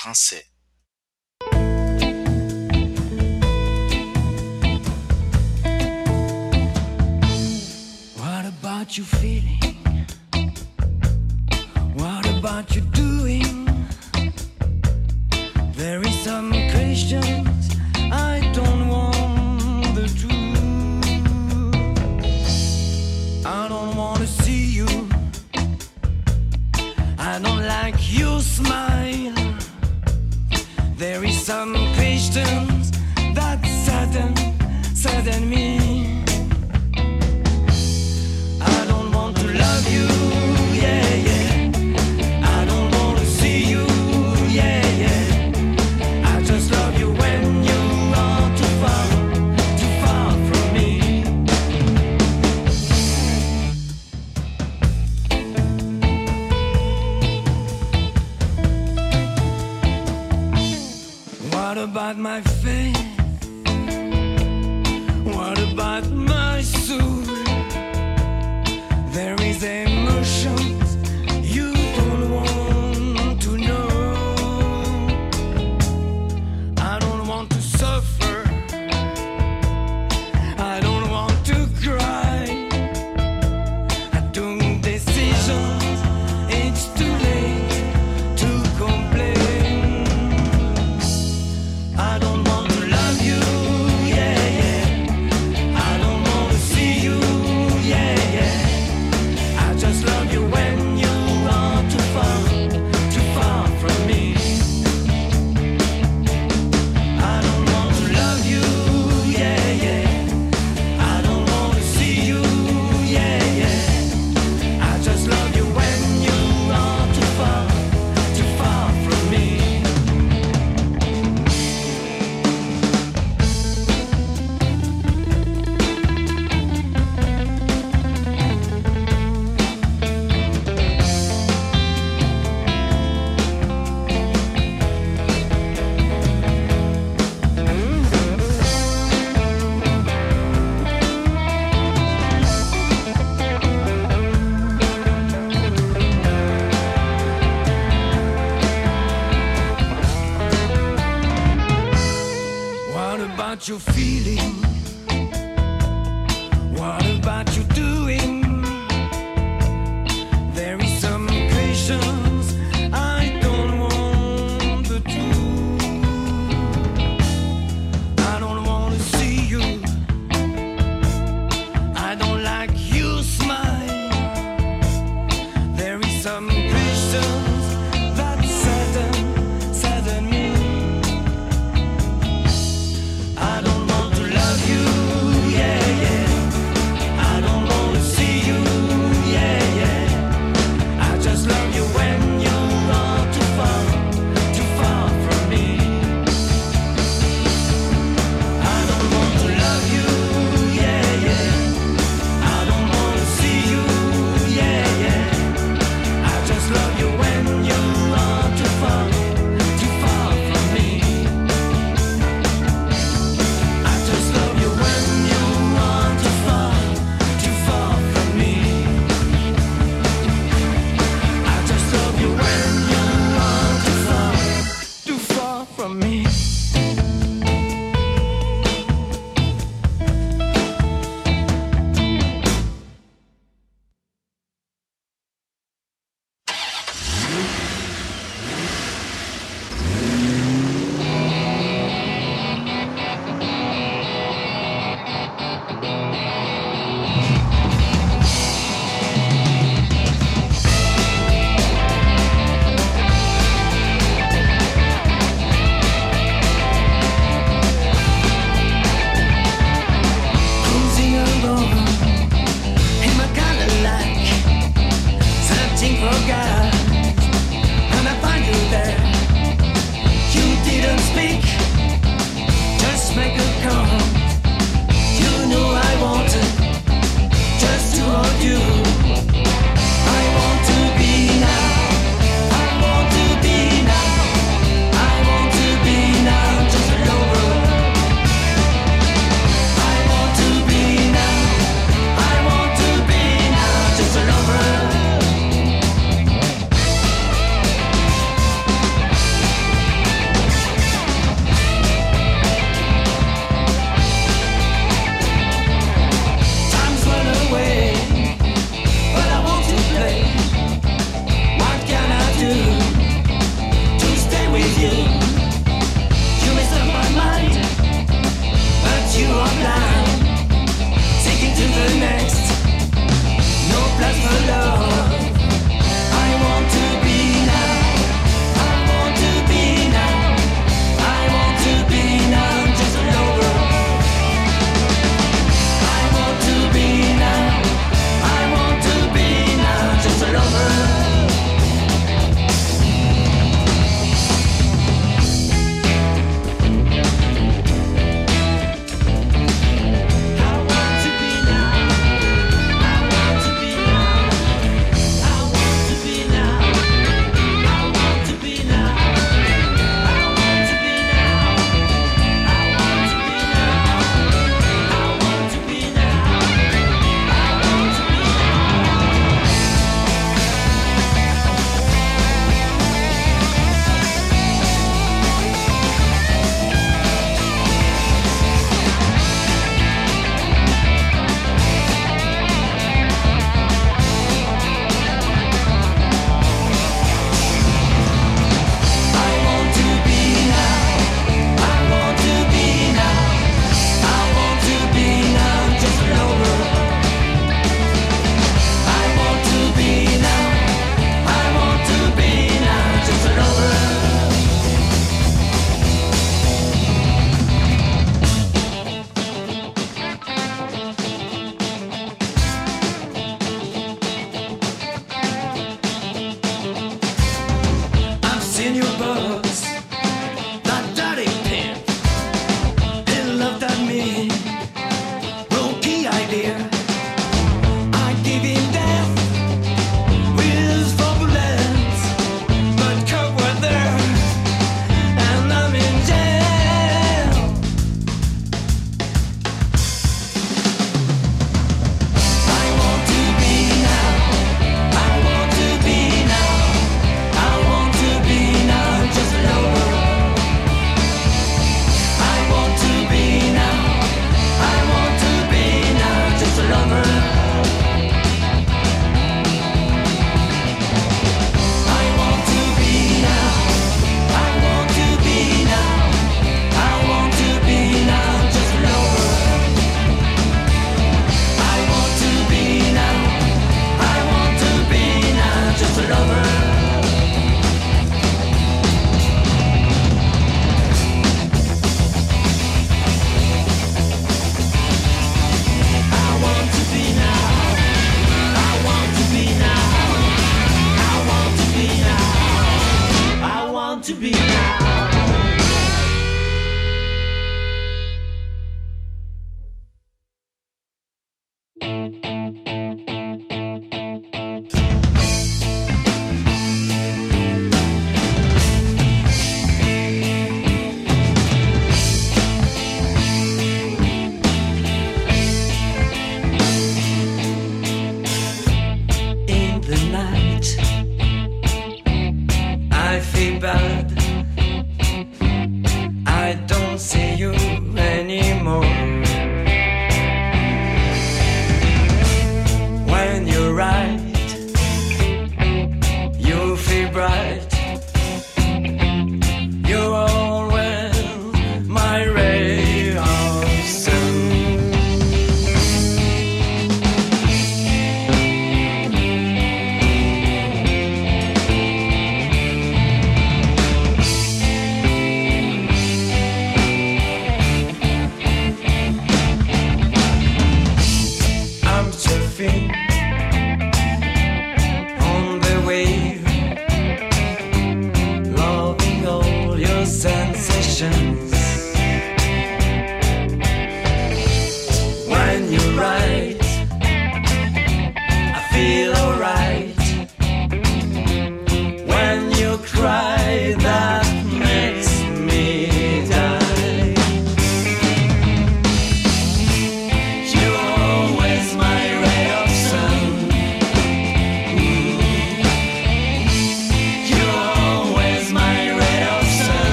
français. Not my face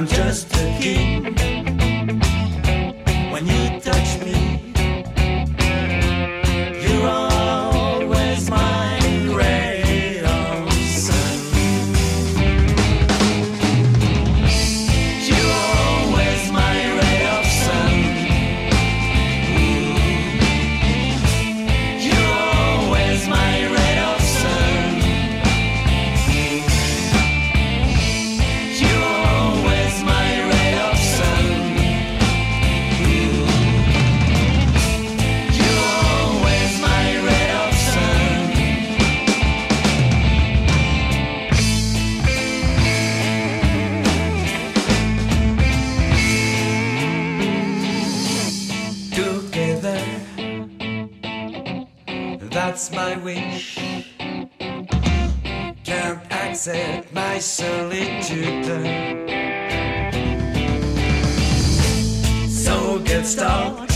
I'm just a king solitude. So get started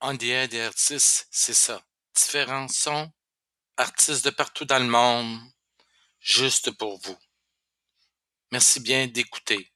On dirait des artistes, c'est ça. Différents sons, artistes de partout dans le monde, juste pour vous. Merci bien d'écouter.